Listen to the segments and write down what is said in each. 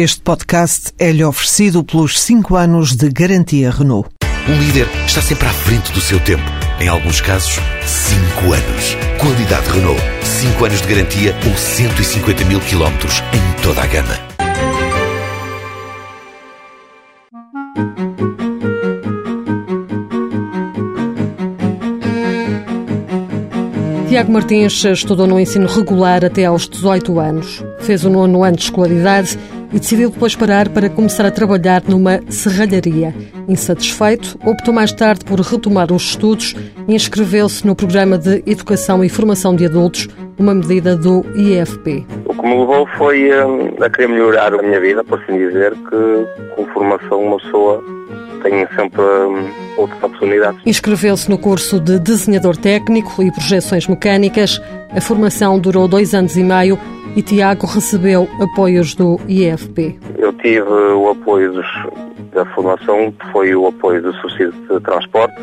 Este podcast é-lhe oferecido pelos 5 anos de garantia Renault. Um líder está sempre à frente do seu tempo. Em alguns casos, 5 anos. Qualidade Renault. 5 anos de garantia ou 150 mil quilómetros em toda a gama. Tiago Martins estudou no ensino regular até aos 18 anos. Fez o nono ano de escolaridade e decidiu depois parar para começar a trabalhar numa serralharia. Insatisfeito, optou mais tarde por retomar os estudos e inscreveu-se no programa de Educação e Formação de Adultos, uma medida do IFP. O que me levou foi hum, a querer melhorar a minha vida, por assim dizer, que com formação uma pessoa tem sempre hum, outras oportunidades. Inscreveu-se no curso de desenhador técnico e projeções mecânicas. A formação durou dois anos e meio e Tiago recebeu apoios do IFP. Eu tive o apoio dos, da formação, foi o apoio do subsídio de transporte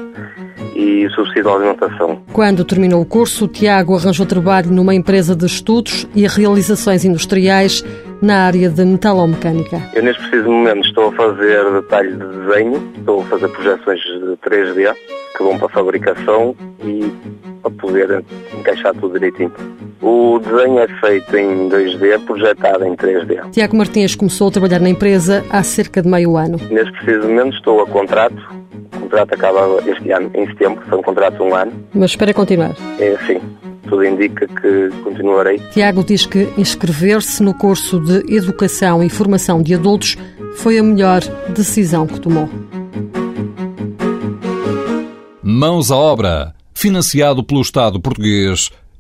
e subsídio de alimentação. Quando terminou o curso, Tiago arranjou trabalho numa empresa de estudos e realizações industriais na área de metalomecânica. Eu neste preciso momento estou a fazer detalhes de desenho, estou a fazer projeções de 3D que vão para a fabricação e para poder encaixar tudo direitinho. O desenho é feito em 2D, projetado em 3D. Tiago Martins começou a trabalhar na empresa há cerca de meio ano. Neste preciso momento estou a contrato. O contrato acaba este ano, em setembro, foi um contrato de um ano. Mas espera continuar. É, sim, tudo indica que continuarei. Tiago diz que inscrever-se no curso de Educação e Formação de Adultos foi a melhor decisão que tomou. Mãos à obra, financiado pelo Estado português